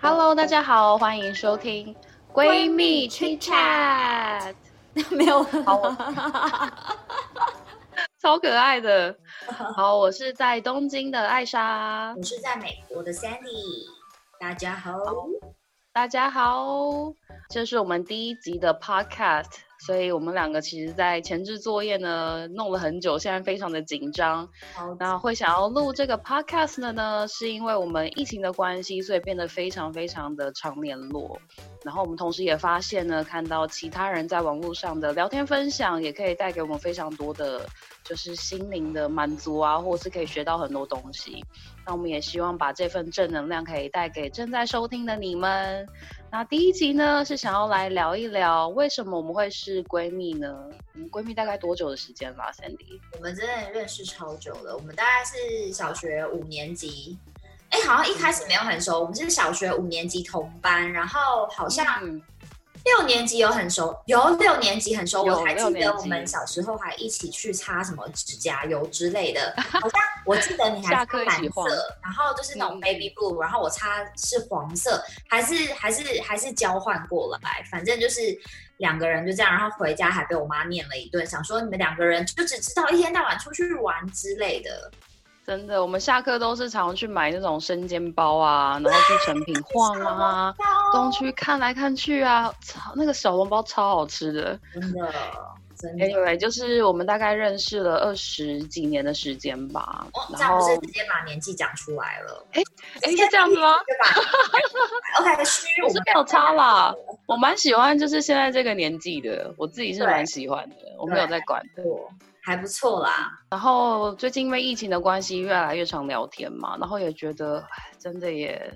Hello，大家好，欢迎收听闺蜜 Chit Chat，没有，好，超可爱的。好，我是在东京的艾莎，我是在美国的 Sandy，大家好，大家好，这是我们第一集的 Podcast。所以我们两个其实，在前置作业呢，弄了很久，现在非常的紧张。那会想要录这个 podcast 的呢，是因为我们疫情的关系，所以变得非常非常的常联络。然后我们同时也发现呢，看到其他人在网络上的聊天分享，也可以带给我们非常多的，就是心灵的满足啊，或者是可以学到很多东西。那我们也希望把这份正能量可以带给正在收听的你们。那第一集呢，是想要来聊一聊为什么我们会是闺蜜呢？我们闺蜜大概多久的时间啦，Sandy？我们真的认识超久了，我们大概是小学五年级，哎，好像一开始没有很熟，我们是小学五年级同班，然后好像。六年级有很熟，有六年级很熟，我还记得我们小时候还一起去擦什么指甲油之类的。好像 我记得你还擦蓝色，然后就是那种 baby blue，然后我擦是黄色，还是还是还是交换过来，反正就是两个人就这样，然后回家还被我妈念了一顿，想说你们两个人就只知道一天到晚出去玩之类的。真的，我们下课都是常去买那种生煎包啊，然后去成品晃啊，东区看来看去啊，超那个小笼包超好吃的，真的，真的。Anyway，就是我们大概认识了二十几年的时间吧，这样不是直接把年纪讲出来了？哎哎，是这样子吗？对吧？OK，虚，我是没有差啦，我蛮喜欢就是现在这个年纪的，我自己是蛮喜欢的，我没有在管。还不错啦，然后最近因为疫情的关系，越来越常聊天嘛，然后也觉得，真的也。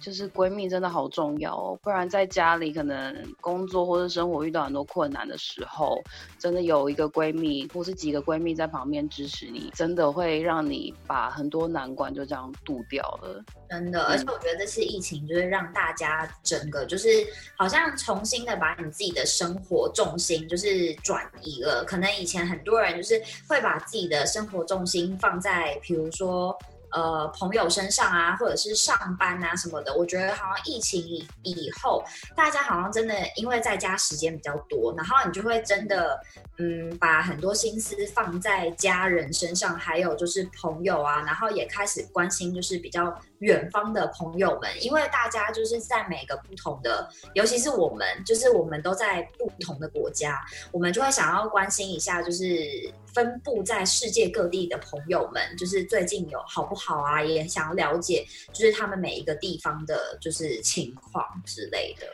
就是闺蜜真的好重要哦，不然在家里可能工作或者生活遇到很多困难的时候，真的有一个闺蜜或是几个闺蜜在旁边支持你，真的会让你把很多难关就这样渡掉了。真的，而且我觉得这次疫情就是让大家整个就是好像重新的把你自己的生活重心就是转移了，可能以前很多人就是会把自己的生活重心放在比如说。呃，朋友身上啊，或者是上班啊什么的，我觉得好像疫情以以后，大家好像真的因为在家时间比较多，然后你就会真的，嗯，把很多心思放在家人身上，还有就是朋友啊，然后也开始关心就是比较远方的朋友们，因为大家就是在每个不同的，尤其是我们，就是我们都在不同的国家，我们就会想要关心一下，就是分布在世界各地的朋友们，就是最近有好不好？好啊，也想要了解，就是他们每一个地方的，就是情况之类的。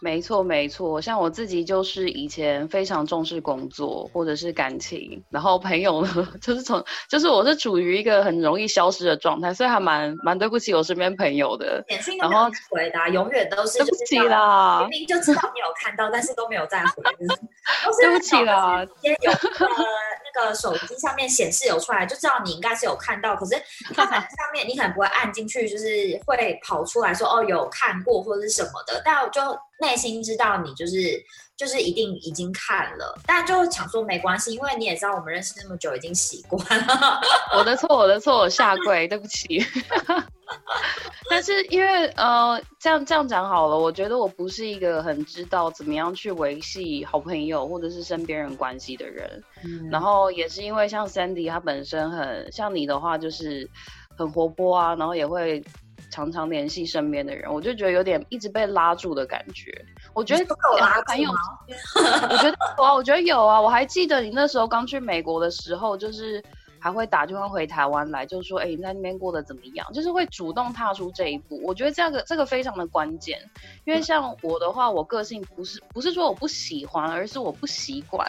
没错，没错。像我自己就是以前非常重视工作或者是感情，然后朋友呢，就是从就是我是处于一个很容易消失的状态，所以还蛮蛮对不起我身边朋友的。然后回答永远都是对不起啦，明明就知道你有看到，但是都没有再回。对不起啦，有呃那个手机上面显示有出来，就知道你应该是有看到，可是 它上面你可能不会按进去，就是会跑出来说哦有看过或者是什么的，但我就。内心知道你就是就是一定已经看了，但就想说没关系，因为你也知道我们认识那么久，已经习惯了。我的错，我的错，我下跪，对不起。但是因为呃，这样这样讲好了，我觉得我不是一个很知道怎么样去维系好朋友或者是身边人关系的人。然后也是因为像 Sandy 他本身很像你的话，就是很活泼啊，然后也会。常常联系身边的人，我就觉得有点一直被拉住的感觉。我觉得朋友，我觉得有啊，我觉得有啊。我还记得你那时候刚去美国的时候，就是还会打电话回台湾来，就说：“哎，你在那边过得怎么样？”就是会主动踏出这一步。我觉得这个这个非常的关键，因为像我的话，我个性不是不是说我不喜欢，而是我不习惯。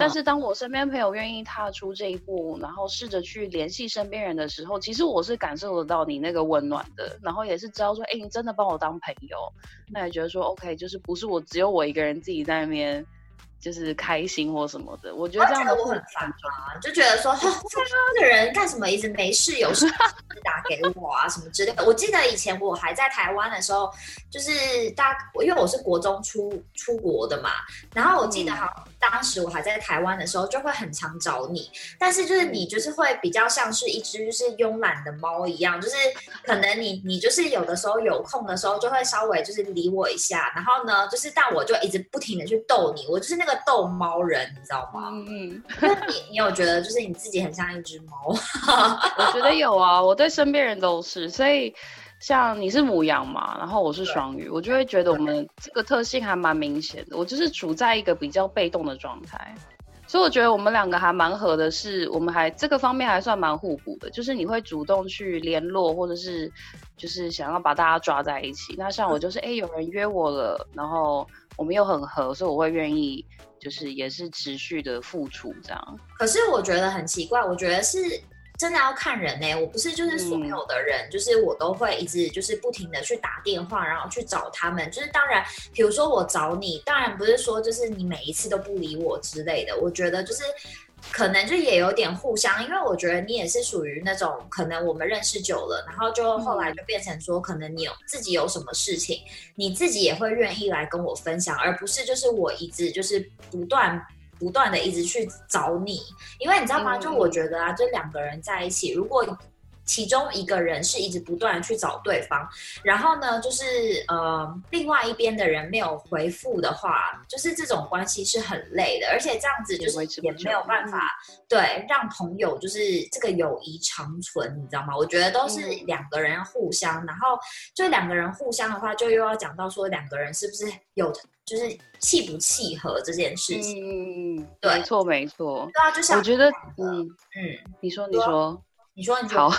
但是当我身边朋友愿意踏出这一步，然后试着去联系身边人的时候，其实我是感受得到你那个温暖的，然后也是知道说，哎，你真的把我当朋友，那也觉得说，OK，就是不是我只有我一个人自己在那边就是开心或什么的。我觉得这样的我很烦啊，就觉得说，这个人干什么一直没事有事打给我啊什么之类的。我记得以前我还在台湾的时候，就是大，因为我是国中出出国的嘛，然后我记得好。当时我还在台湾的时候，就会很常找你，但是就是你就是会比较像是一只就是慵懒的猫一样，就是可能你你就是有的时候有空的时候就会稍微就是理我一下，然后呢就是但我就一直不停的去逗你，我就是那个逗猫人，你知道吗？嗯嗯。你你有觉得就是你自己很像一只猫？我觉得有啊，我对身边人都是，所以。像你是母羊嘛，然后我是双鱼，我就会觉得我们这个特性还蛮明显的。我就是处在一个比较被动的状态，所以我觉得我们两个还蛮合的，是我们还这个方面还算蛮互补的。就是你会主动去联络，或者是就是想要把大家抓在一起。那像我就是哎，有人约我了，然后我们又很合，所以我会愿意就是也是持续的付出这样。可是我觉得很奇怪，我觉得是。真的要看人呢，我不是就是所有的人，就是我都会一直就是不停的去打电话，然后去找他们。就是当然，比如说我找你，当然不是说就是你每一次都不理我之类的。我觉得就是可能就也有点互相，因为我觉得你也是属于那种可能我们认识久了，然后就后来就变成说，可能你有自己有什么事情，你自己也会愿意来跟我分享，而不是就是我一直就是不断。不断的一直去找你，因为你知道吗？就我觉得啊，这两个人在一起，如果其中一个人是一直不断的去找对方，然后呢，就是呃，另外一边的人没有回复的话，就是这种关系是很累的，而且这样子就是也没有办法对让朋友就是这个友谊长存，你知道吗？我觉得都是两个人要互相，然后就两个人互相的话，就又要讲到说两个人是不是有。就是契不契合这件事情，嗯嗯对，没错没错，对啊，就像我觉得，嗯嗯，你说你说你说你好，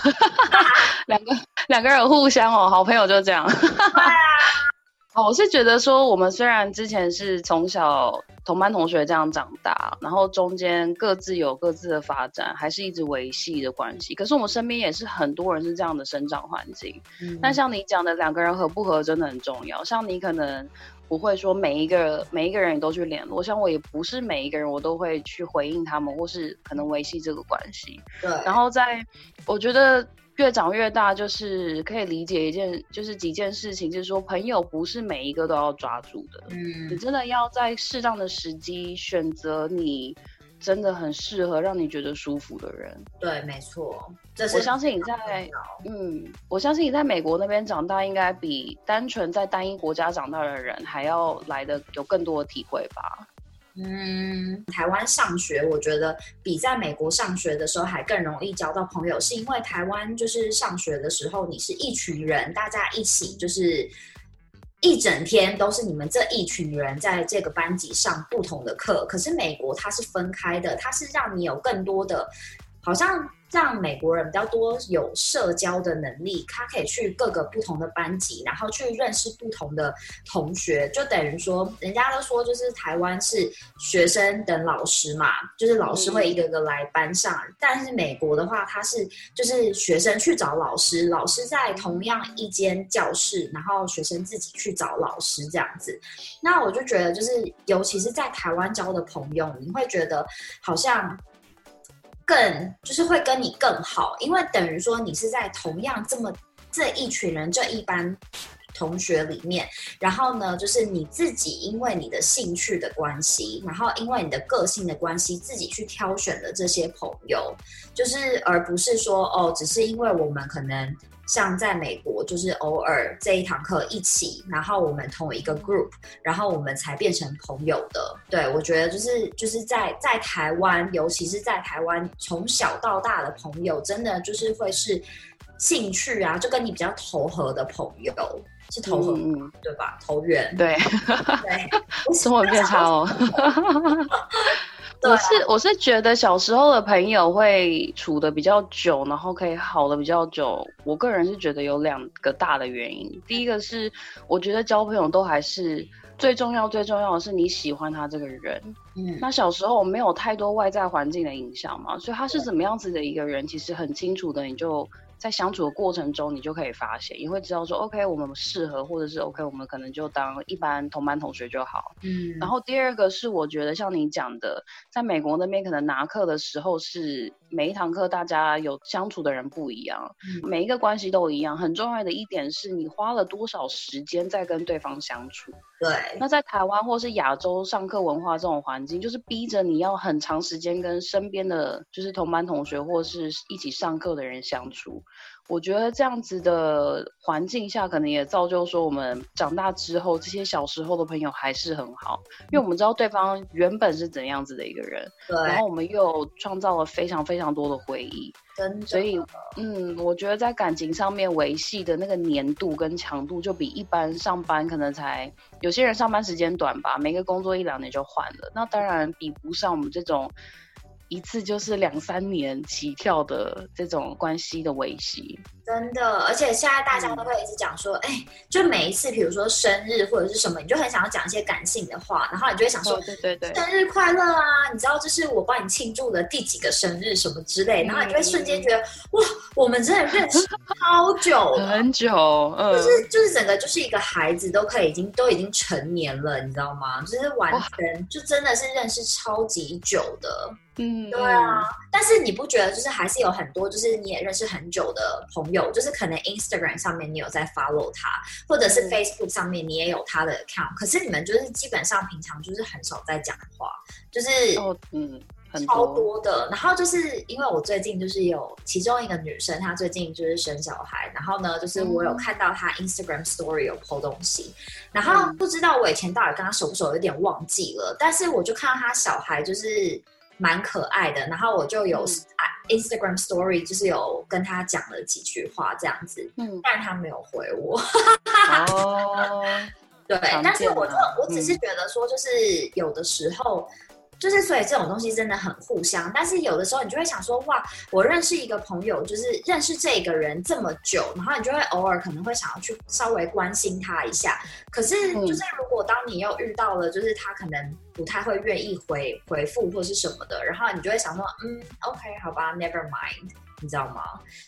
两个两个人互相哦，好朋友就这样，对啊，哦，我是觉得说，我们虽然之前是从小同班同学这样长大，然后中间各自有各自的发展，还是一直维系的关系，可是我们身边也是很多人是这样的生长环境，嗯，但像你讲的，两个人合不合真的很重要，像你可能。不会说每一个每一个人都去联络，像我也不是每一个人我都会去回应他们，或是可能维系这个关系。对。然后在我觉得越长越大，就是可以理解一件，就是几件事情，就是说朋友不是每一个都要抓住的。嗯。你真的要在适当的时机选择你。真的很适合让你觉得舒服的人。对，没错。我相信你在，嗯，我相信你在美国那边长大，应该比单纯在单一国家长大的人还要来的有更多的体会吧。嗯，台湾上学，我觉得比在美国上学的时候还更容易交到朋友，是因为台湾就是上学的时候，你是一群人，大家一起就是。一整天都是你们这一群人在这个班级上不同的课，可是美国它是分开的，它是让你有更多的，好像。让美国人比较多有社交的能力，他可以去各个不同的班级，然后去认识不同的同学，就等于说，人家都说就是台湾是学生等老师嘛，就是老师会一个个来班上，但是美国的话，他是就是学生去找老师，老师在同样一间教室，然后学生自己去找老师这样子。那我就觉得，就是尤其是在台湾交的朋友，你会觉得好像。更就是会跟你更好，因为等于说你是在同样这么这一群人这一班同学里面，然后呢，就是你自己因为你的兴趣的关系，然后因为你的个性的关系，自己去挑选的这些朋友，就是而不是说哦，只是因为我们可能。像在美国，就是偶尔这一堂课一起，然后我们同一个 group，然后我们才变成朋友的。对我觉得就是就是在在台湾，尤其是在台湾，从小到大的朋友，真的就是会是兴趣啊，就跟你比较投合的朋友，是投合，对吧？投缘，对对，生活变差哦。我是我是觉得小时候的朋友会处的比较久，然后可以好的比较久。我个人是觉得有两个大的原因，第一个是我觉得交朋友都还是最重要最重要的是你喜欢他这个人。嗯，那小时候没有太多外在环境的影响嘛，所以他是怎么样子的一个人，其实很清楚的，你就在相处的过程中，你就可以发现，你会知道说，OK，我们适合，或者是 OK，我们可能就当一般同班同学就好。嗯。然后第二个是，我觉得像你讲的，在美国那边可能拿课的时候是每一堂课大家有相处的人不一样，每一个关系都一样。很重要的一点是你花了多少时间在跟对方相处。对。那在台湾或是亚洲上课文化这种环境，就是逼着你要很长时间跟身边的就是同班同学或是一起上课的人相处。我觉得这样子的环境下，可能也造就说我们长大之后，这些小时候的朋友还是很好，因为我们知道对方原本是怎样子的一个人，对，然后我们又创造了非常非常多的回忆，真所以，嗯，我觉得在感情上面维系的那个粘度跟强度，就比一般上班可能才有些人上班时间短吧，每个工作一两年就换了，那当然比不上我们这种。一次就是两三年起跳的这种关系的维系，真的，而且现在大家都会一直讲说，哎，就每一次，比如说生日或者是什么，你就很想要讲一些感性的话，然后你就会想说，对对对，生日快乐啊！你知道这是我帮你庆祝的第几个生日什么之类，然后你就会瞬间觉得，哇，我们真的认识好久，很久，嗯，就是就是整个就是一个孩子都可以已经都已经成年了，你知道吗？就是完全就真的是认识超级久的。嗯，对啊，但是你不觉得就是还是有很多就是你也认识很久的朋友，就是可能 Instagram 上面你有在 follow 他，或者是 Facebook 上面你也有他的 account，可是你们就是基本上平常就是很少在讲话，就是哦嗯，超多的。然后就是因为我最近就是有其中一个女生，她最近就是生小孩，然后呢就是我有看到她 Instagram story 有 po 东西，然后不知道我以前到底跟她熟不熟，有点忘记了，但是我就看到她小孩就是。蛮可爱的，然后我就有 Instagram Story，就是有跟他讲了几句话这样子，嗯，但他没有回我。哦，对，但是我就我只是觉得说，就是有的时候。就是所以这种东西真的很互相，但是有的时候你就会想说，哇，我认识一个朋友，就是认识这个人这么久，然后你就会偶尔可能会想要去稍微关心他一下。可是就是如果当你又遇到了，就是他可能不太会愿意回回复或是什么的，然后你就会想说，嗯，OK，好吧，Never mind，你知道吗？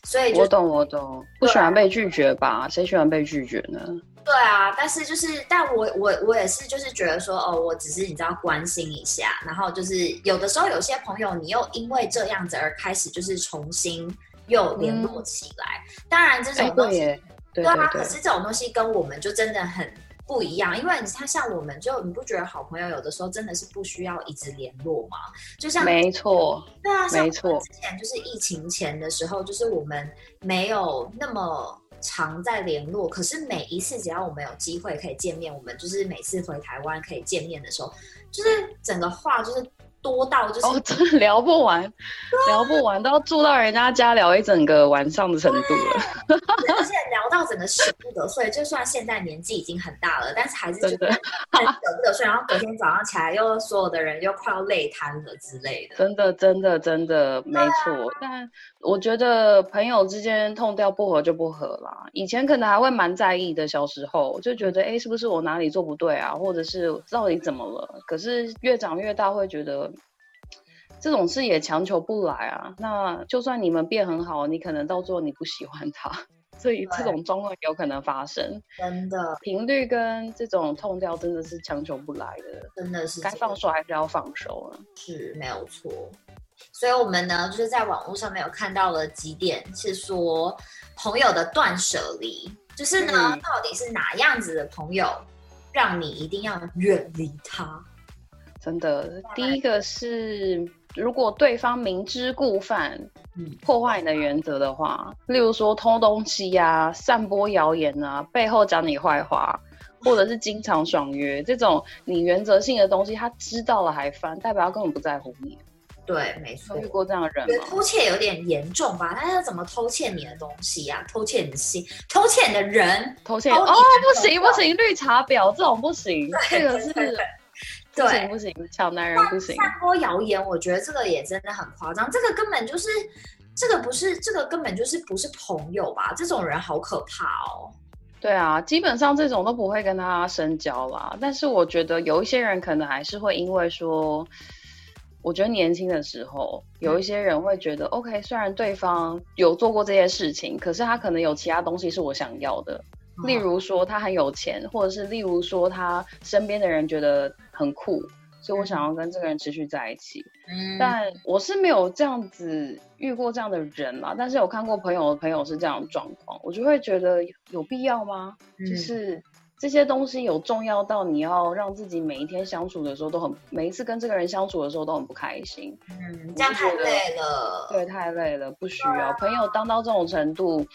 所以我懂我懂，不喜欢被拒绝吧？谁喜欢被拒绝呢？对啊，但是就是，但我我我也是，就是觉得说，哦，我只是你知道关心一下，然后就是有的时候有些朋友，你又因为这样子而开始就是重新又联络起来。当然这种东西，对啊，可是这种东西跟我们就真的很不一样，因为他像我们就你不觉得好朋友有的时候真的是不需要一直联络吗？就像没错，对啊，没错，之前就是疫情前的时候，就是我们没有那么。常在联络，可是每一次只要我们有机会可以见面，我们就是每次回台湾可以见面的时候，就是整个话就是。多到就是哦，真的聊不完，聊不完，都要住到人家家聊一整个晚上的程度了。而且聊到整个舍不得睡，就算现在年纪已经很大了，但是还是觉得很舍不得睡。然后隔天早上起来，又所有的人又快要累瘫了之类的。真的，真的，真的没错。但我觉得朋友之间痛掉不合就不合啦。以前可能还会蛮在意的，小时候就觉得哎，是不是我哪里做不对啊，或者是到底怎么了？可是越长越大，会觉得。这种事也强求不来啊。那就算你们变很好，你可能到最后你不喜欢他，所以这种状况有可能发生。真的，频率跟这种痛掉真的是强求不来的，真的是该放手还是要放手啊？是没有错。所以我们呢，就是在网络上面有看到了几点，是说朋友的断舍离，就是呢，到底是哪样子的朋友，让你一定要远离他？真的，第一个是。如果对方明知故犯，破坏你的原则的话，例如说偷东西呀、散播谣言啊、背后讲你坏话，或者是经常爽约这种你原则性的东西，他知道了还翻，代表他根本不在乎你。对，没错。遇过这样的人吗？偷窃有点严重吧？他是怎么偷窃你的东西呀？偷窃你的心，偷窃你的人，偷窃哦，不行不行，绿茶婊这种不行，这个是。不行不行，抢男人不行。散播谣言，我觉得这个也真的很夸张。这个根本就是，这个不是，这个根本就是不是朋友吧？这种人好可怕哦。对啊，基本上这种都不会跟他深交啦。但是我觉得有一些人可能还是会因为说，我觉得年轻的时候，有一些人会觉得，OK，虽然对方有做过这些事情，可是他可能有其他东西是我想要的，例如说他很有钱，或者是例如说他身边的人觉得很酷，所以我想要跟这个人持续在一起。嗯，但我是没有这样子遇过这样的人嘛，但是有看过朋友的朋友是这样的状况，我就会觉得有必要吗？就是。这些东西有重要到你要让自己每一天相处的时候都很，每一次跟这个人相处的时候都很不开心。嗯，这样太累了。对，太累了，不需要。朋友当到这种程度，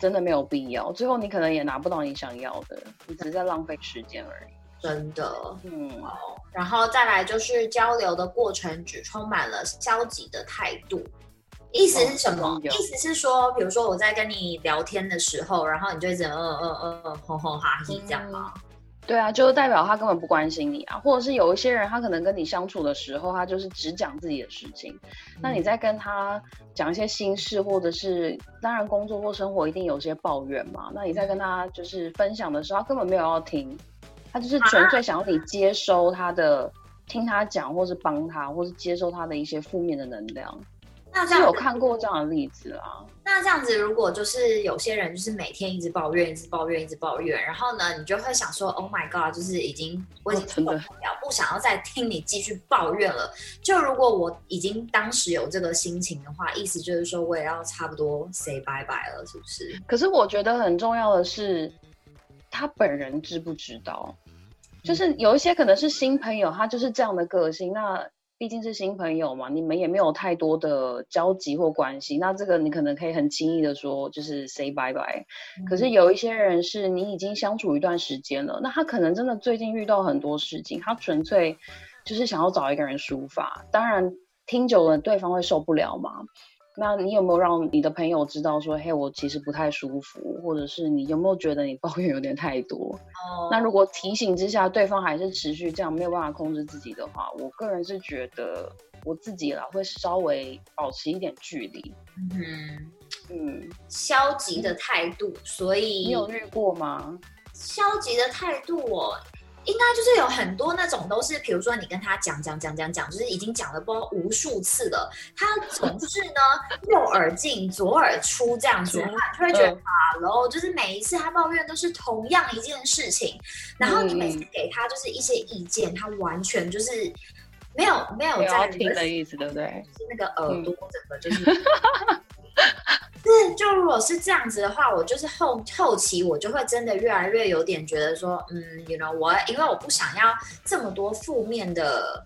真的没有必要。最后你可能也拿不到你想要的，你只是在浪费时间而已。真的，嗯。然后再来就是交流的过程只充满了消极的态度。意思是什么？意思是说，比如说我在跟你聊天的时候，然后你就一直嗯嗯嗯嗯哼哼哈嘿这样吗？对啊，就是代表他根本不关心你啊，或者是有一些人他可能跟你相处的时候，他就是只讲自己的事情。那你在跟他讲一些心事，或者是当然工作或生活一定有些抱怨嘛。那你在跟他就是分享的时候，他根本没有要听，他就是纯粹想要你接收他的，听他讲，或是帮他，或是接收他的一些负面的能量。那这样有看过这样的例子啊？那这样子，如果就是有些人就是每天一直抱怨，一直抱怨，一直抱怨，然后呢，你就会想说，Oh my God，就是已经我已经受不了，不想要再听你继续抱怨了。就如果我已经当时有这个心情的话，意思就是说我也要差不多 say bye bye 了，是不是？可是我觉得很重要的是，他本人知不知道？就是有一些可能是新朋友，他就是这样的个性，那。毕竟是新朋友嘛，你们也没有太多的交集或关系，那这个你可能可以很轻易的说就是 say bye bye。可是有一些人是你已经相处一段时间了，那他可能真的最近遇到很多事情，他纯粹就是想要找一个人抒发，当然听久了对方会受不了嘛。那你有没有让你的朋友知道说，嘿，我其实不太舒服，或者是你有没有觉得你抱怨有点太多？哦，那如果提醒之下，对方还是持续这样没有办法控制自己的话，我个人是觉得我自己啦会稍微保持一点距离。嗯嗯，消极的态度，所以你有遇过吗？消极的态度哦。应该就是有很多那种都是，比如说你跟他讲讲讲讲讲，就是已经讲了不知道无数次了，他总是呢右耳进左耳出这样子，他就会觉得啊，然后就是每一次他抱怨都是同样一件事情，然后你每次给他就是一些意见，他完全就是没有没有在听的意思，对不对？是那个耳朵整个就是。是，就如果是这样子的话，我就是后后期我就会真的越来越有点觉得说，嗯，you know，我因为我不想要这么多负面的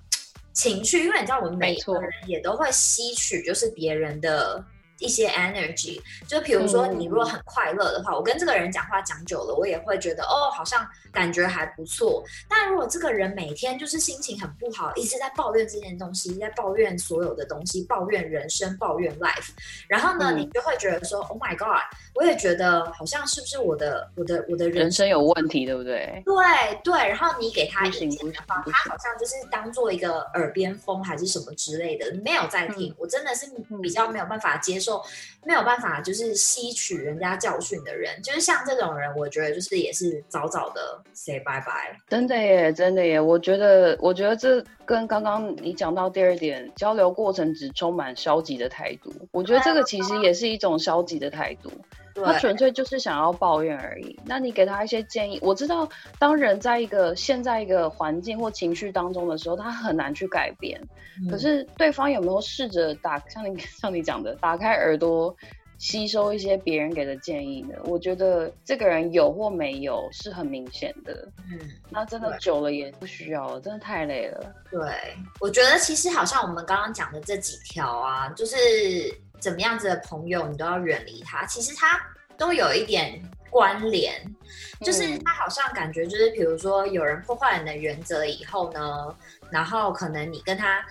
情绪，因为你知道，我们每个人也都会吸取就是别人的。一些 energy，就比如说你如果很快乐的话，我跟这个人讲话讲久了，我也会觉得哦，好像感觉还不错。但如果这个人每天就是心情很不好，一直在抱怨这件东西，在抱怨所有的东西，抱怨人生，抱怨 life，然后呢，你就会觉得说，Oh my God，我也觉得好像是不是我的我的我的人生有问题，对不对？对对，然后你给他意见的话，他好像就是当做一个耳边风还是什么之类的，没有在听。我真的是比较没有办法接受。没有办法，就是吸取人家教训的人，就是像这种人，我觉得就是也是早早的 say bye bye。真的耶，真的耶，我觉得，我觉得这跟刚刚你讲到第二点，交流过程只充满消极的态度，我觉得这个其实也是一种消极的态度。他纯粹就是想要抱怨而已。那你给他一些建议。我知道，当人在一个现在一个环境或情绪当中的时候，他很难去改变。可是对方有没有试着打像你 像你讲的，打开耳朵吸收一些别人给的建议呢？我觉得这个人有或没有是很明显的。嗯，那真的久了也不需要了，真的太累了。对，我觉得其实好像我们刚刚讲的这几条啊，就是。怎么样子的朋友，你都要远离他。其实他都有一点关联，就是他好像感觉就是，比如说有人破坏你的原则以后呢，然后可能你跟他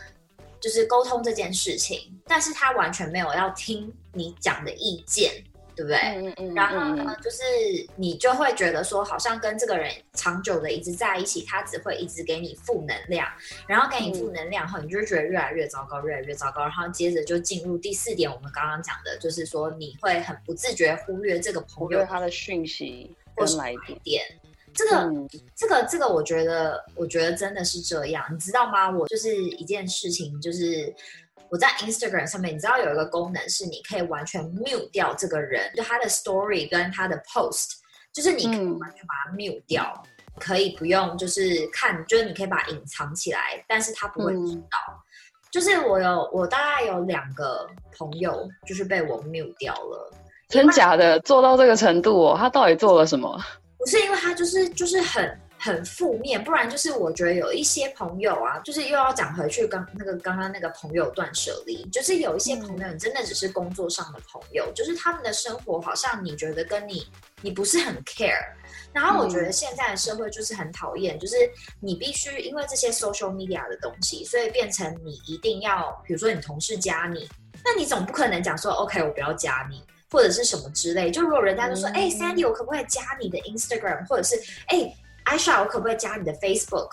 就是沟通这件事情，但是他完全没有要听你讲的意见。对不对？嗯嗯然后呢，就是你就会觉得说，好像跟这个人长久的一直在一起，他只会一直给你负能量，然后给你负能量后，你就会觉得越来越糟糕，越来越糟糕。然后接着就进入第四点，我们刚刚讲的，就是说你会很不自觉忽略这个朋友他的讯息跟来电。这个这个这个，我觉得我觉得真的是这样，你知道吗？我就是一件事情，就是我在 Instagram 上面，你知道有一个功能是你可以完全 mute 掉这个人，就他的 story 跟他的 post，就是你可以完全把它 mute 掉。可以不用，就是看，就是你可以把它隐藏起来，但是他不会知道。就是我有，我大概有两个朋友，就是被我 mute 掉了。真假的，做到这个程度哦？他到底做了什么？不是因为他就是就是很很负面，不然就是我觉得有一些朋友啊，就是又要讲回去刚那个刚刚那个朋友断舍离，就是有一些朋友，你真的只是工作上的朋友，就是他们的生活好像你觉得跟你你不是很 care。然后我觉得现在的社会就是很讨厌，就是你必须因为这些 social media 的东西，所以变成你一定要，比如说你同事加你，那你总不可能讲说 OK 我不要加你，或者是什么之类。就如果人家就说，哎，Sandy 我可不可以加你的 Instagram，或者是哎，Aisha 我可不可以加你的 Facebook？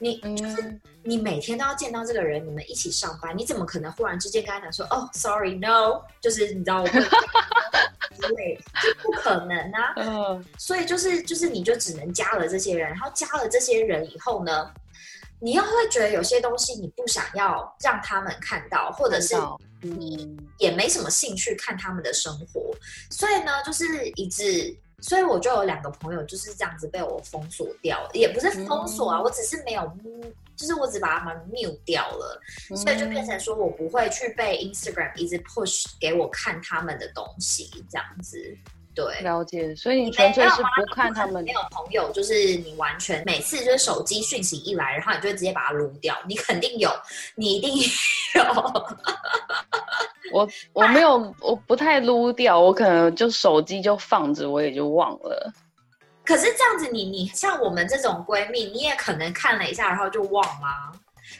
你就是你每天都要见到这个人，你们一起上班，你怎么可能忽然之间跟他讲说，哦，Sorry，No，就是你知道我会之类，就不可能啊。嗯，所以就是就是你就只能加了这些人，然后加了这些人以后呢，你又会觉得有些东西你不想要让他们看到，或者是你也没什么兴趣看他们的生活，所以呢，就是一直。所以我就有两个朋友就是这样子被我封锁掉，也不是封锁啊，我只是没有，就是我只把他们 mute 掉了，所以就变成说我不会去被 Instagram 一直 push 给我看他们的东西这样子。对，了解。所以你纯粹是不看他们。没有朋友，就是你完全每次就是手机讯息一来，然后你就直接把它撸掉。你肯定有，你一定有。我 我没有，我不太撸掉，我可能就手机就放着，我也就忘了。可是这样子，你你像我们这种闺蜜，你也可能看了一下，然后就忘了。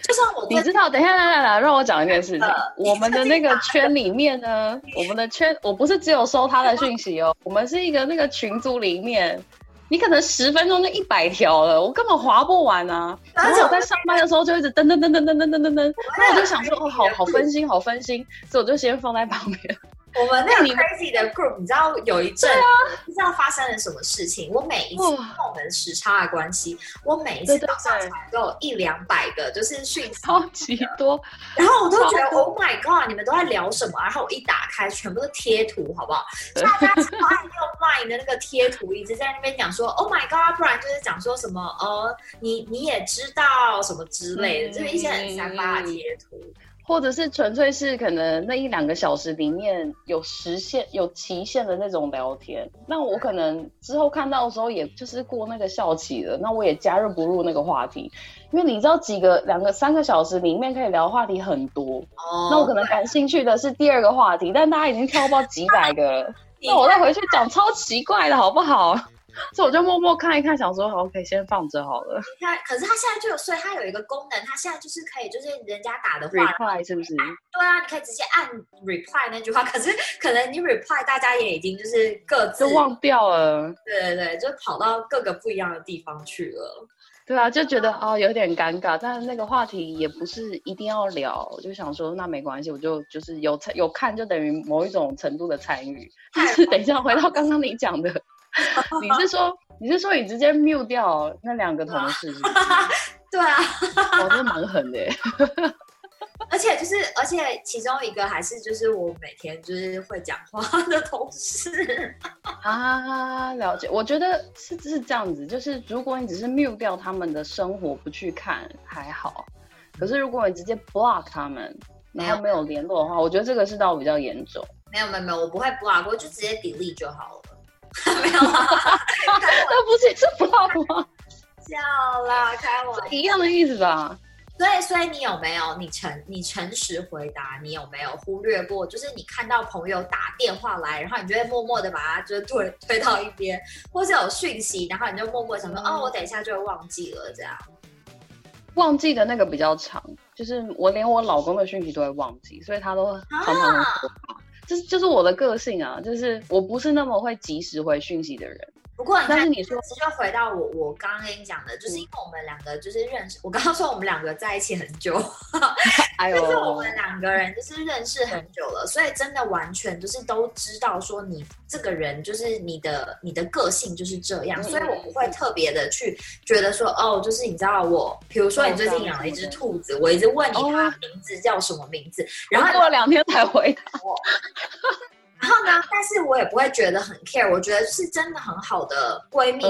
就算我你知道，等一下，来来来，让我讲一件事情。我们的那个圈里面呢，我们的圈，我不是只有收他的讯息哦，我们是一个那个群组里面。你可能十分钟就一百条了，我根本划不完啊！然后我在上班的时候就一直噔噔噔噔噔噔噔噔噔，然后我就想说，哦，好好分心，好分心，所以我就先放在旁边。我们那个 crazy 的 group，你知道有一阵不知道发生了什么事情。我每一次跟我们时差的关系，我每一次早上都有一两百个，就是讯息超级多。然后我都觉得 Oh my God，你们都在聊什么？然后我一打开，全部都贴图，好不好？大家超爱用 Line 的那个贴图，一直在那边讲说 Oh my God，不然就是讲说什么呃，你你也知道什么之类的，就是一些很三八的贴图。或者是纯粹是可能那一两个小时里面有实现有期限的那种聊天，那我可能之后看到的时候，也就是过那个校期了，那我也加入不入那个话题，因为你知道几个两个三个小时里面可以聊话题很多，那我可能感兴趣的是第二个话题，但大家已经跳到几百个了，那我再回去讲超奇怪的好不好？所以我就默默看一看，想说 OK，先放着好了。他可是他现在就有，所以它有一个功能，它现在就是可以，就是人家打的话，reply 是不是？对啊，你可以直接按 reply 那句话。可是可能你 reply，大家也已经就是各自都忘掉了。对对对，就跑到各个不一样的地方去了。对啊，就觉得哦有点尴尬，但是那个话题也不是一定要聊，我就想说那没关系，我就就是有参有看，就等于某一种程度的参与。但是等一下回到刚刚你讲的。你是说你是说你直接 mute 掉那两个同事？对啊，我真蛮狠的。而且就是而且其中一个还是就是我每天就是会讲话的同事啊，了解。我觉得是是这样子，就是如果你只是 mute 掉他们的生活不去看还好，可是如果你直接 block 他们，然后没有联络的话，我觉得这个是倒比较严重。没有没有没有，我不会 block，我就直接 delete 就好了。没有啊，那不是是 block 吗？笑啦，开玩笑，一样的意思吧？对，所以你有没有你诚你诚实回答？你有没有忽略过？就是你看到朋友打电话来，然后你就会默默的把他就是推推到一边，或是有讯息，然后你就默默想说，哦，我等一下就会忘记了，这样。忘记的那个比较长，就是我连我老公的讯息都会忘记，所以他都常常。就是就是我的个性啊，就是我不是那么会及时回讯息的人。不过，但是你说，就回到我我刚刚跟你讲的，就是因为我们两个就是认识，我刚刚说我们两个在一起很久，就是我们两个人就是认识很久了，所以真的完全就是都知道说你这个人就是你的你的个性就是这样，所以我不会特别的去觉得说哦，就是你知道我，比如说你最近养了一只兔子，我一直问你它名字叫什么名字，然后过了两天才回答。我。然后呢，但是我也不会觉得很 care，我觉得是真的很好的闺蜜，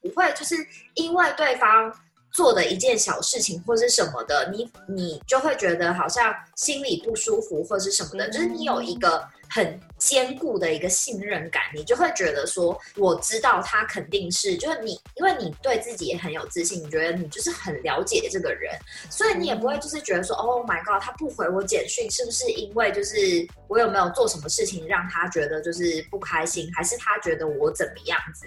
不会就是因为对方。做的一件小事情或是什么的，你你就会觉得好像心里不舒服或是什么的，就是你有一个很坚固的一个信任感，你就会觉得说，我知道他肯定是，就是你，因为你对自己也很有自信，你觉得你就是很了解这个人，所以你也不会就是觉得说，Oh my god，他不回我简讯，是不是因为就是我有没有做什么事情让他觉得就是不开心，还是他觉得我怎么样子？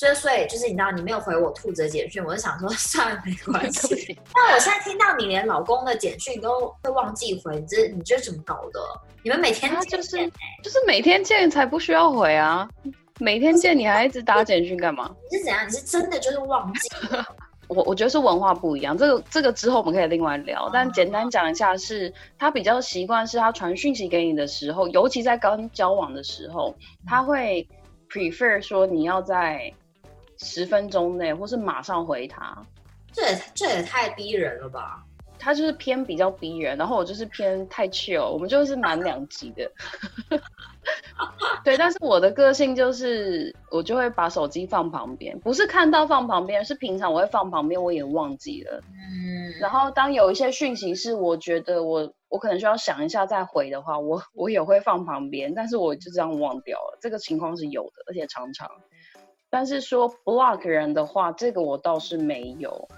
就所以就是你知道你没有回我兔子的简讯，我就想说 算了没关系。但我现在听到你连老公的简讯都会忘记回，这你这怎么搞的？你们每天就是就是每天见才不需要回啊，每天见你还一直打简讯干嘛？你是怎样？你是真的就是忘记？我我觉得是文化不一样，这个这个之后我们可以另外聊。但简单讲一下，是他比较习惯是他传讯息给你的时候，尤其在刚交往的时候，他会 prefer 说你要在。十分钟内，或是马上回他，这也这也太逼人了吧？他就是偏比较逼人，然后我就是偏太 chill，我们就是蛮两极的。对，但是我的个性就是，我就会把手机放旁边，不是看到放旁边，是平常我会放旁边，我也忘记了。嗯。然后当有一些讯息是我觉得我我可能需要想一下再回的话，我我也会放旁边，但是我就这样忘掉了。这个情况是有的，而且常常。但是说 block 人的话，这个我倒是没有。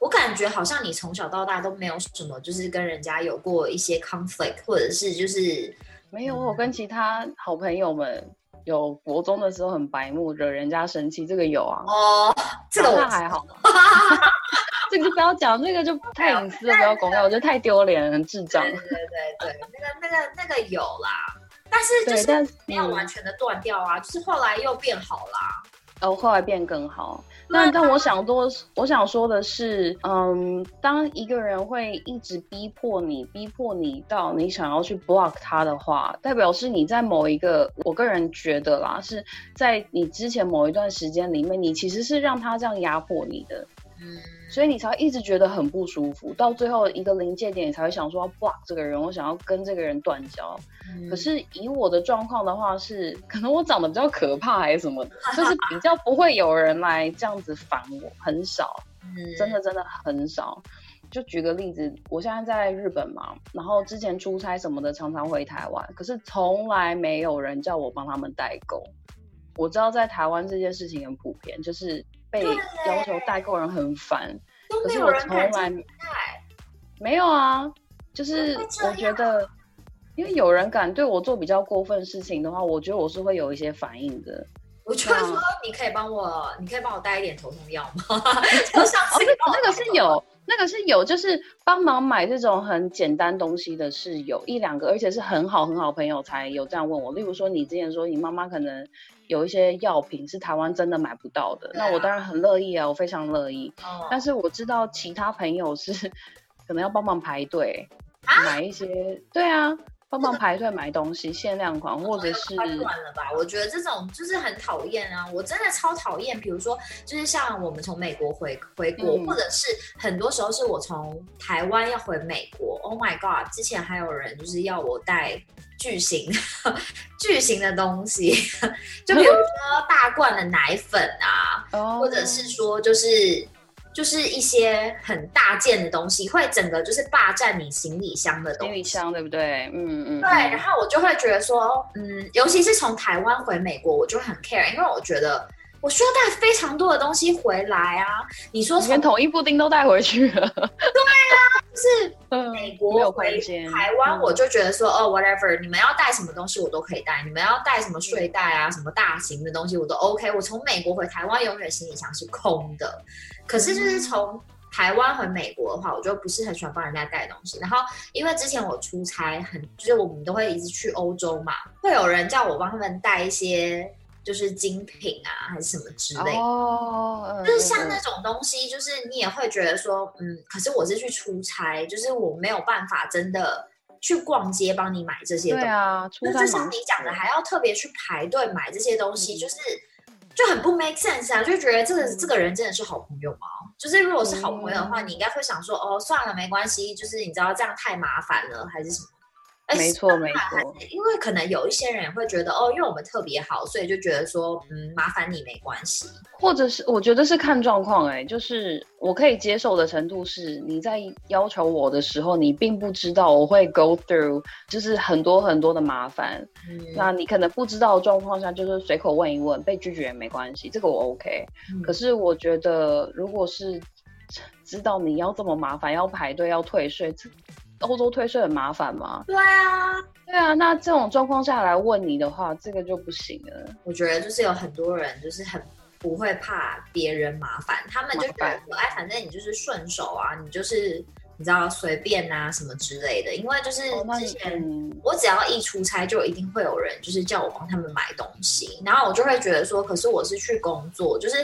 我感觉好像你从小到大都没有什么，就是跟人家有过一些 conflict，或者是就是没有。我跟其他好朋友们有国中的时候很白目，惹人家生气，这个有啊。哦，这个我还好。这个就不要讲，这个就太隐私了，不要公开，我觉得太丢脸，很智障。对对对对，那个那个那个有啦。但是就是没有完全的断掉啊，就是后来又变好啦。哦，后来变更好。那但我想多，我想说的是，嗯，当一个人会一直逼迫你，逼迫你到你想要去 block 他的话，代表是你在某一个，我个人觉得啦，是在你之前某一段时间里面，你其实是让他这样压迫你的。嗯。所以你才一直觉得很不舒服，到最后一个临界点，你才会想说，哇，这个人，我想要跟这个人断交。可是以我的状况的话，是可能我长得比较可怕还是什么，就是比较不会有人来这样子烦我，很少，真的真的很少。就举个例子，我现在在日本嘛，然后之前出差什么的，常常回台湾，可是从来没有人叫我帮他们代购。我知道在台湾这件事情很普遍，就是。被要求代购人很烦，可是我从来没有啊。就是我觉得，因为有人敢对我做比较过分事情的话，我觉得我是会有一些反应的。我就会说，你可以帮我，你可以帮我带一点头痛药吗？就上次那个是有，那个是有，就是帮忙买这种很简单东西的是有一两个，而且是很好很好朋友才有这样问我。例如说，你之前说你妈妈可能。有一些药品是台湾真的买不到的，那我当然很乐意啊，我非常乐意。但是我知道其他朋友是可能要帮忙排队买一些，对啊，帮忙排队买东西，限量款或者是。算了吧，我觉得这种就是很讨厌啊，我真的超讨厌。比如说，就是像我们从美国回回国，或者是很多时候是我从台湾要回美国，Oh my God！之前还有人就是要我带。巨型 巨型的东西，就比如说大罐的奶粉啊，或者是说就是就是一些很大件的东西，会整个就是霸占你行李箱的东西。行李箱对不对？嗯嗯。对，然后我就会觉得说，嗯，尤其是从台湾回美国，我就很 care，因为我觉得我需要带非常多的东西回来啊。你说连统一布丁都带回去了。对 啊。是美国回台湾，我就觉得说哦，whatever，你们要带什么东西我都可以带，你们要带什么睡袋啊，什么大型的东西我都 OK。我从美国回台湾，永远行李箱是空的。可是就是从台湾回美国的话，我就不是很喜欢帮人家带东西。然后因为之前我出差很，就是我们都会一直去欧洲嘛，会有人叫我帮他们带一些。就是精品啊，还是什么之类的。哦，就是像那种东西，就是你也会觉得说，嗯，可是我是去出差，就是我没有办法真的去逛街帮你买这些东西。对啊，那就像你讲的，还要特别去排队买这些东西，就是就很不 make sense 啊！就觉得这个这个人真的是好朋友吗？就是如果是好朋友的话，你应该会想说，哦，算了，没关系，就是你知道这样太麻烦了，还是什么？没错，没错，因为可能有一些人会觉得，哦，因为我们特别好，所以就觉得说，嗯，麻烦你没关系。或者是我觉得是看状况，哎，就是我可以接受的程度是，你在要求我的时候，你并不知道我会 go through，就是很多很多的麻烦。嗯，那你可能不知道的状况下，就是随口问一问，被拒绝也没关系，这个我 OK。可是我觉得，如果是知道你要这么麻烦，要排队，要退税，这。欧洲退税很麻烦吗？对啊，对啊，那这种状况下来问你的话，这个就不行了。我觉得就是有很多人就是很不会怕别人麻烦，他们就觉得哎，反正你就是顺手啊，你就是你知道随便啊什么之类的。因为就是之前我只要一出差，就一定会有人就是叫我帮他们买东西，然后我就会觉得说，可是我是去工作，就是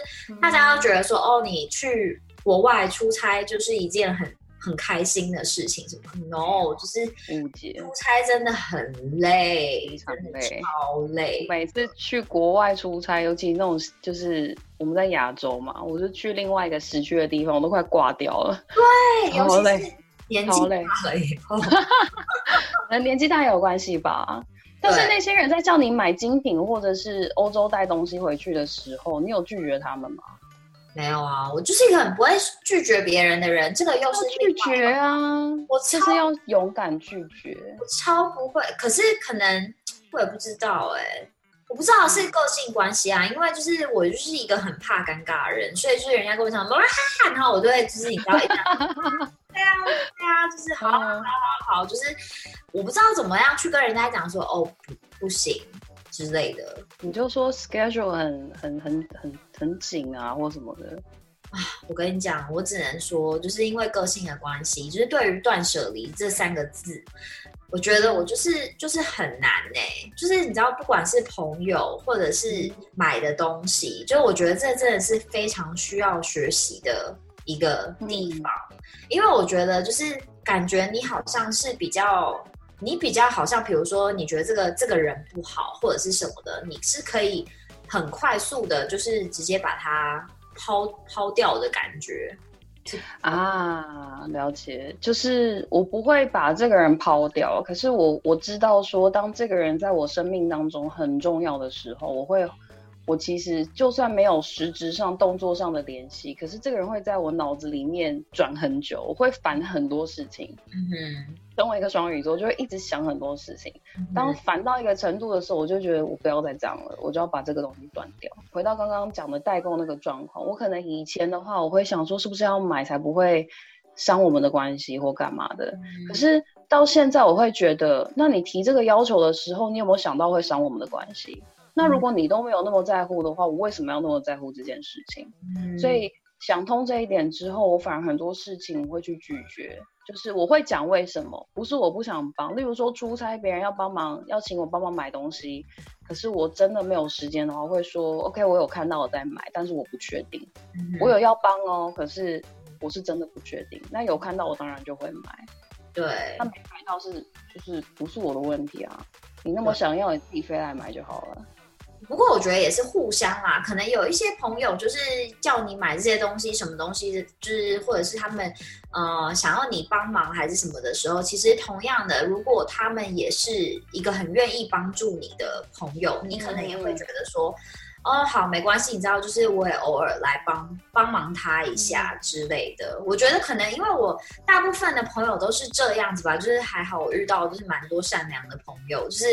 大家都觉得说，哦，你去国外出差就是一件很。很开心的事情，什么？No，就是误解。出差真的很累，非常累，超累。每次去国外出差，尤其那种就是我们在亚洲嘛，我就去另外一个时区的地方，我都快挂掉了。对，尤其是年纪大了以后，可能年纪大也有关系吧。但是那些人在叫你买精品或者是欧洲带东西回去的时候，你有拒绝他们吗？没有啊，我就是一个很不会拒绝别人的人。这个又是拒绝啊，我就是要勇敢拒绝。我超不会，可是可能我也不知道哎，我不知道是个性关系啊。因为就是我就是一个很怕尴尬的人，所以就是人家跟我讲说哈哈，然后我就会就是你知道 对啊对啊，就是好好好好，就是我不知道怎么样去跟人家讲说哦不不行。之类的，你就说 schedule 很很很很很紧啊，或什么的啊。我跟你讲，我只能说，就是因为个性的关系，就是对于断舍离这三个字，我觉得我就是就是很难哎。就是你知道，不管是朋友或者是买的东西，就我觉得这真的是非常需要学习的一个地方。因为我觉得，就是感觉你好像是比较。你比较好像，比如说，你觉得这个这个人不好，或者是什么的，你是可以很快速的，就是直接把它抛抛掉的感觉啊。了解，就是我不会把这个人抛掉，可是我我知道说，当这个人在我生命当中很重要的时候，我会。我其实就算没有实质上动作上的联系，可是这个人会在我脑子里面转很久，我会烦很多事情。嗯哼，身为一个双鱼座，就会一直想很多事情。当烦到一个程度的时候，我就觉得我不要再这样了，我就要把这个东西断掉。回到刚刚讲的代购那个状况，我可能以前的话，我会想说是不是要买才不会伤我们的关系或干嘛的。可是到现在，我会觉得，那你提这个要求的时候，你有没有想到会伤我们的关系？那如果你都没有那么在乎的话，我为什么要那么在乎这件事情？所以想通这一点之后，我反而很多事情我会去拒绝，就是我会讲为什么，不是我不想帮。例如说出差，别人要帮忙，要请我帮忙买东西，可是我真的没有时间的话，会说 OK，我有看到我在买，但是我不确定。我有要帮哦，可是我是真的不确定。那有看到我当然就会买。对，那没买到是就是不是我的问题啊，你那么想要，你自己飞来买就好了。不过我觉得也是互相啦，可能有一些朋友就是叫你买这些东西，什么东西，就是或者是他们呃想要你帮忙还是什么的时候，其实同样的，如果他们也是一个很愿意帮助你的朋友，你可能也会觉得说。哦，好，没关系，你知道，就是我也偶尔来帮帮忙他一下之类的。我觉得可能因为我大部分的朋友都是这样子吧，就是还好我遇到就是蛮多善良的朋友，就是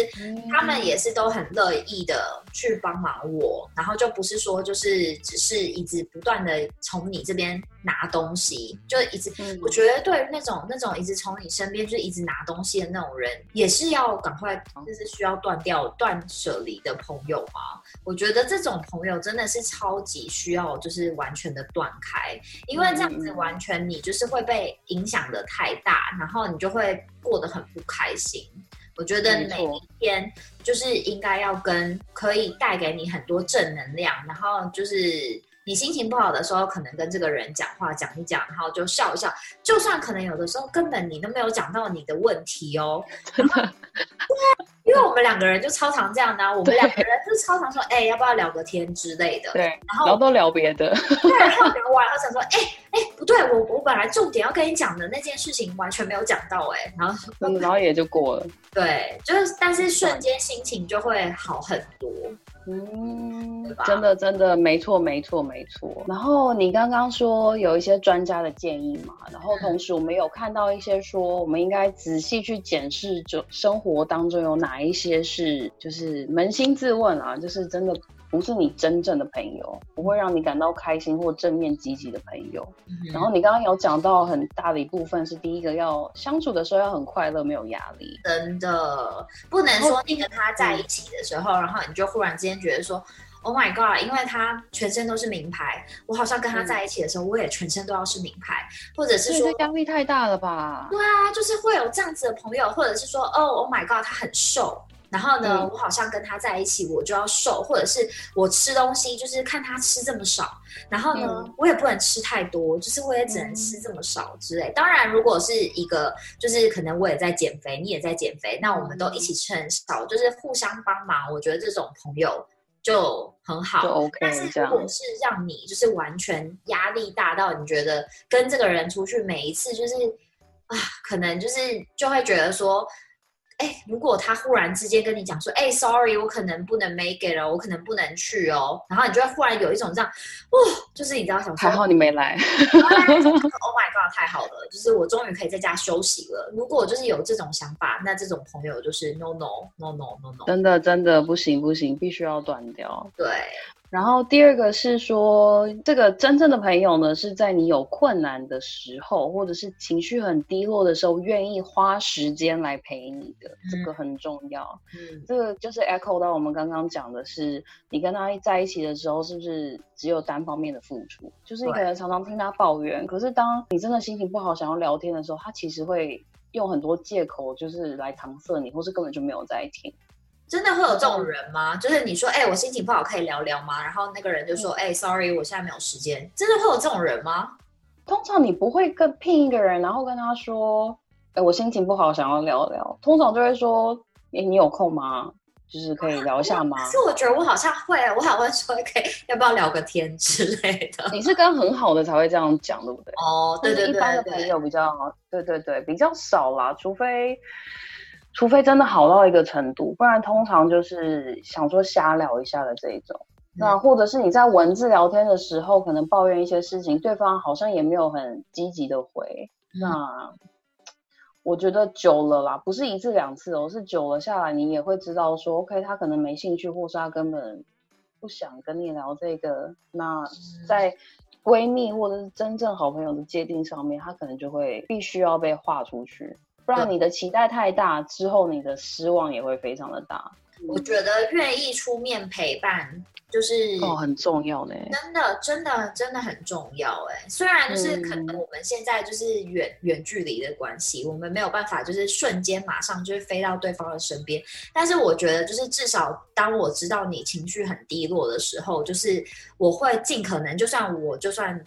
他们也是都很乐意的去帮忙我，然后就不是说就是只是一直不断的从你这边拿东西，就一直。我觉得对于那种那种一直从你身边就是一直拿东西的那种人，也是要赶快就是需要断掉断舍离的朋友嘛。我觉得。这种朋友真的是超级需要，就是完全的断开，因为这样子完全你就是会被影响的太大，然后你就会过得很不开心。我觉得每一天就是应该要跟可以带给你很多正能量，然后就是你心情不好的时候，可能跟这个人讲话讲一讲，然后就笑一笑，就算可能有的时候根本你都没有讲到你的问题哦。对因为我们两个人就超常这样的，我们两个人就是超常说，哎，要不要聊个天之类的。对，然后都聊别的。对，然后聊完，他想说，哎哎，不对，我我本来重点要跟你讲的那件事情完全没有讲到，哎，然后 然后也就过了。对，就是，但是瞬间心情就会好很多。嗯，真的真的没错没错没错。然后你刚刚说有一些专家的建议嘛，然后同时我们有看到一些说，我们应该仔细去检视，就生活当中有哪一些是就是扪心自问啊，就是真的。不是你真正的朋友，不会让你感到开心或正面积极的朋友。然后你刚刚有讲到很大的一部分是第一个要相处的时候要很快乐，没有压力。真的不能说你跟他在一起的时候，然后你就忽然之间觉得说，Oh my God，因为他全身都是名牌，我好像跟他在一起的时候，我也全身都要是名牌，或者是说压力太大了吧？对啊，就是会有这样子的朋友，或者是说，哦，Oh my God，他很瘦。然后呢，我好像跟他在一起，我就要瘦，或者是我吃东西就是看他吃这么少，然后呢，我也不能吃太多，就是我也只能吃这么少之类。当然，如果是一个就是可能我也在减肥，你也在减肥，那我们都一起吃很少，就是互相帮忙，我觉得这种朋友就很好。OK，但是如果是让你就是完全压力大到你觉得跟这个人出去每一次就是啊，可能就是就会觉得说。哎，如果他忽然之间跟你讲说，哎，sorry，我可能不能 make it 了，我可能不能去哦，然后你就会忽然有一种这样，哇，就是你知道想说，还好你没来，Oh my god，太好了，就是我终于可以在家休息了。如果我就是有这种想法，那这种朋友就是 no no no no no no，真的真的不行不行，必须要断掉。对。然后第二个是说，这个真正的朋友呢，是在你有困难的时候，或者是情绪很低落的时候，愿意花时间来陪你的，这个很重要。嗯，这个就是 echo 到我们刚刚讲的是，你跟他在一起的时候，是不是只有单方面的付出？就是你可能常常听他抱怨，可是当你真的心情不好，想要聊天的时候，他其实会用很多借口，就是来搪塞你，或是根本就没有在听。真的会有这种人吗？就是你说，哎，我心情不好，可以聊聊吗？然后那个人就说，哎，sorry，我现在没有时间。真的会有这种人吗？通常你不会跟聘一个人，然后跟他说，哎，我心情不好，想要聊聊。通常就会说，哎，你有空吗？就是可以聊一下吗？可是我觉得我好像会，我好像说可以，要不要聊个天之类的。你是跟很好的才会这样讲，对不对？哦，对对对，一般的朋友比较，对对对，比较少啦，除非。除非真的好到一个程度，不然通常就是想说瞎聊一下的这一种。那或者是你在文字聊天的时候，可能抱怨一些事情，对方好像也没有很积极的回。那我觉得久了啦，不是一次两次哦，是久了下来，你也会知道说，OK，他可能没兴趣，或是他根本不想跟你聊这个。那在闺蜜或者是真正好朋友的界定上面，他可能就会必须要被划出去。不然你的期待太大，之后你的失望也会非常的大。我觉得愿意出面陪伴，就是哦很重要呢。真的，真的，真的很重要哎。虽然就是可能我们现在就是远远距离的关系，我们没有办法就是瞬间马上就是飞到对方的身边，但是我觉得就是至少当我知道你情绪很低落的时候，就是我会尽可能，就算我就算。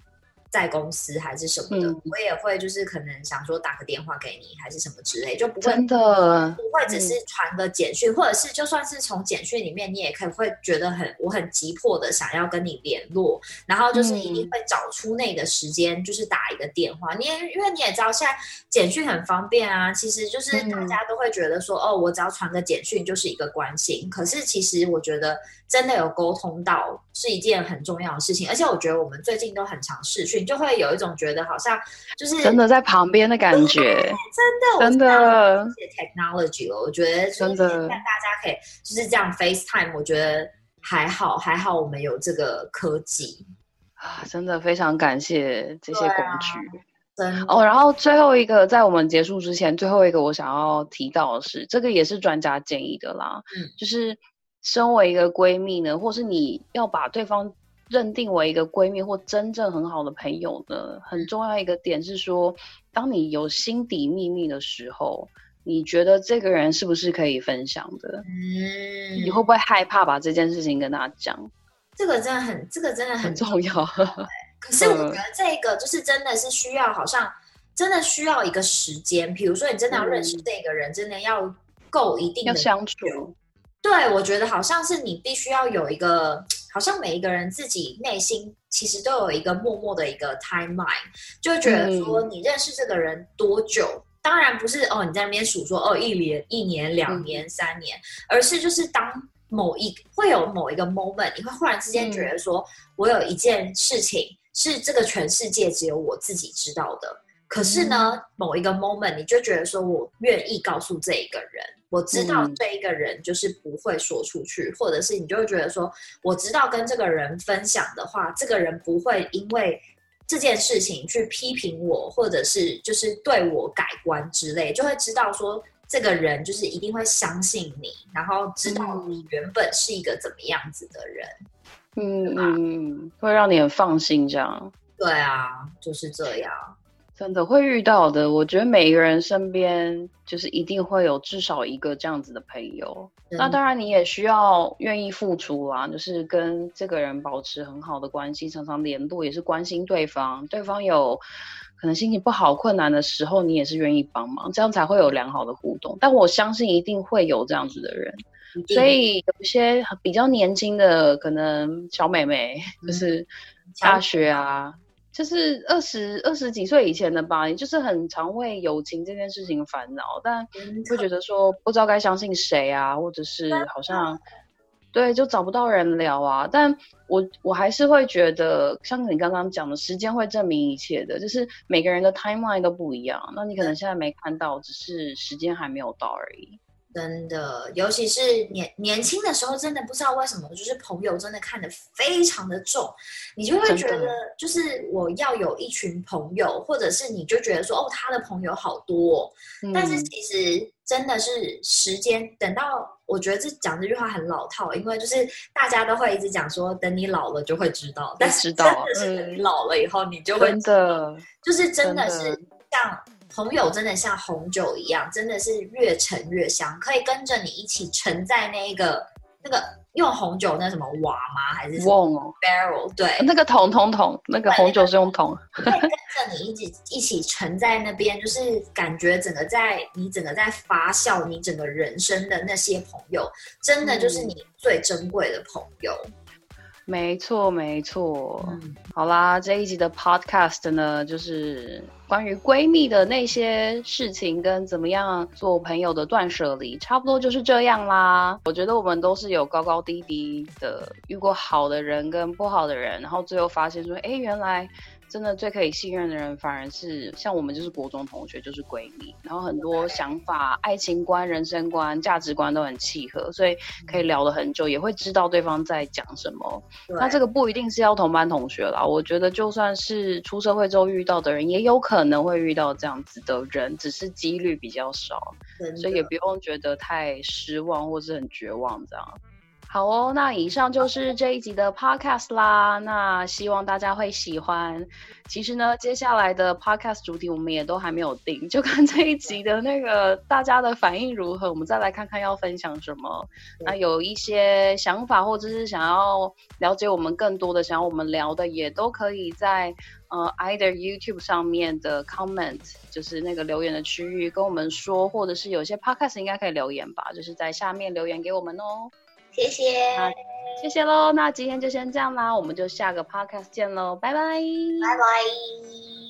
在公司还是什么的，我也会就是可能想说打个电话给你，还是什么之类，就不会真的不会只是传个简讯，或者是就算是从简讯里面，你也可以会觉得很我很急迫的想要跟你联络，然后就是一定会找出那个时间，就是打一个电话。你也因为你也知道现在简讯很方便啊，其实就是大家都会觉得说哦，我只要传个简讯就是一个关心，可是其实我觉得真的有沟通到是一件很重要的事情，而且我觉得我们最近都很常试讯。就会有一种觉得好像就是真的在旁边的感觉，真的真的。谢谢 technology 了，我觉得真的让大家可以就是这样 FaceTime，我觉得还好还好，我们有这个科技啊，真的非常感谢这些工具。哦，然后最后一个，在我们结束之前，最后一个我想要提到的是，这个也是专家建议的啦，嗯，就是身为一个闺蜜呢，或是你要把对方。认定为一个闺蜜或真正很好的朋友呢，很重要一个点是说，当你有心底秘密的时候，你觉得这个人是不是可以分享的？嗯，你会不会害怕把这件事情跟他讲？这个真的很，这个真的很重要。可是我觉得这个就是真的是需要，好像真的需要一个时间。比如说，你真的要认识这个人，真的要够一定的相处。对，我觉得好像是你必须要有一个，好像每一个人自己内心其实都有一个默默的一个 timeline，就觉得说你认识这个人多久。当然不是哦，你在那边数说哦，一年、一年、两年、三年，而是就是当某一会有某一个 moment，你会忽然之间觉得说，我有一件事情是这个全世界只有我自己知道的。可是呢，某一个 moment，你就觉得说我愿意告诉这一个人，我知道这一个人就是不会说出去，或者是你就会觉得说，我知道跟这个人分享的话，这个人不会因为。这件事情去批评我，或者是就是对我改观之类，就会知道说这个人就是一定会相信你，然后知道你原本是一个怎么样子的人，嗯嗯，会让你很放心这样。对啊，就是这样。真的会遇到的，我觉得每一个人身边就是一定会有至少一个这样子的朋友。那当然你也需要愿意付出啊，就是跟这个人保持很好的关系，常常联络，也是关心对方。对方有可能心情不好、困难的时候，你也是愿意帮忙，这样才会有良好的互动。但我相信一定会有这样子的人，所以有一些比较年轻的可能小妹妹，就是大学啊。就是二十二十几岁以前的吧，你就是很常为友情这件事情烦恼，但会觉得说不知道该相信谁啊，或者是好像对就找不到人聊啊。但我我还是会觉得，像你刚刚讲的，时间会证明一切的，就是每个人的 timeline 都不一样。那你可能现在没看到，只是时间还没有到而已。真的，尤其是年年轻的时候，真的不知道为什么，就是朋友真的看得非常的重，你就会觉得，就是我要有一群朋友，或者是你就觉得说，哦，他的朋友好多，但是其实真的是时间，等到我觉得这讲这句话很老套，因为就是大家都会一直讲说，等你老了就会知道，但是真的是等你老了以后，你就会真的，就是真的是像。朋友真的像红酒一样，真的是越陈越香，可以跟着你一起沉在那个那个用红酒那什么瓦吗？还是 barrel？对，那个桶桶桶，那个红酒是用桶。可以跟着你一起一起沉在那边，就是感觉整个在你整个在发酵，你整个人生的那些朋友，真的就是你最珍贵的朋友。没错，没错。好啦，这一集的 podcast 呢，就是关于闺蜜的那些事情跟怎么样做朋友的断舍离，差不多就是这样啦。我觉得我们都是有高高低低的，遇过好的人跟不好的人，然后最后发现说，哎，原来。真的最可以信任的人，反而是像我们就是国中同学，就是闺蜜，然后很多想法、爱情观、人生观、价值观都很契合，所以可以聊了很久，也会知道对方在讲什么。那这个不一定是要同班同学啦，我觉得就算是出社会之后遇到的人，也有可能会遇到这样子的人，只是几率比较少，所以也不用觉得太失望或是很绝望这样。好哦，那以上就是这一集的 podcast 啦。那希望大家会喜欢。其实呢，接下来的 podcast 主题我们也都还没有定，就看这一集的那个大家的反应如何，我们再来看看要分享什么。那有一些想法或者是想要了解我们更多的，想要我们聊的，也都可以在呃 either YouTube 上面的 comment，就是那个留言的区域跟我们说，或者是有些 podcast 应该可以留言吧，就是在下面留言给我们哦。谢谢，谢谢喽。那今天就先这样啦，我们就下个 podcast 见喽，拜拜，拜拜。